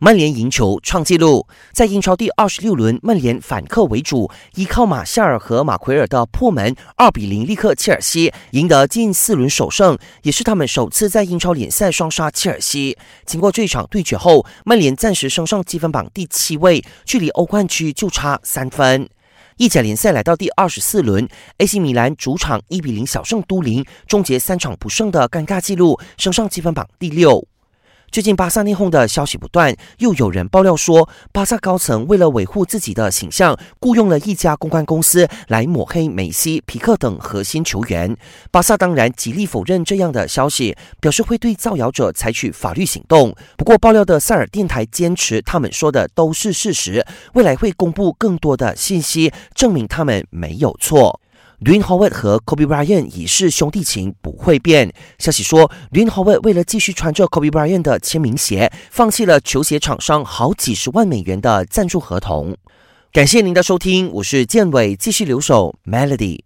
曼联赢球创纪录，在英超第二十六轮，曼联反客为主，依靠马夏尔和马奎尔的破门，二比零力克切尔西，赢得近四轮首胜，也是他们首次在英超联赛双杀切尔西。经过这场对决后，曼联暂时升上积分榜第七位，距离欧冠区就差三分。意甲联赛来到第二十四轮，AC 米兰主场一比零小胜都灵，终结三场不胜的尴尬纪录，升上积分榜第六。最近巴萨内讧的消息不断，又有人爆料说，巴萨高层为了维护自己的形象，雇佣了一家公关公司来抹黑梅西、皮克等核心球员。巴萨当然极力否认这样的消息，表示会对造谣者采取法律行动。不过，爆料的塞尔电台坚持他们说的都是事实，未来会公布更多的信息，证明他们没有错。D w a n e Howard 和 Kobe Bryant 已是兄弟情，不会变。消息说 d w a n e Howard 为了继续穿着 Kobe Bryant 的签名鞋，放弃了球鞋厂商好几十万美元的赞助合同。感谢您的收听，我是建伟，继续留守 Melody。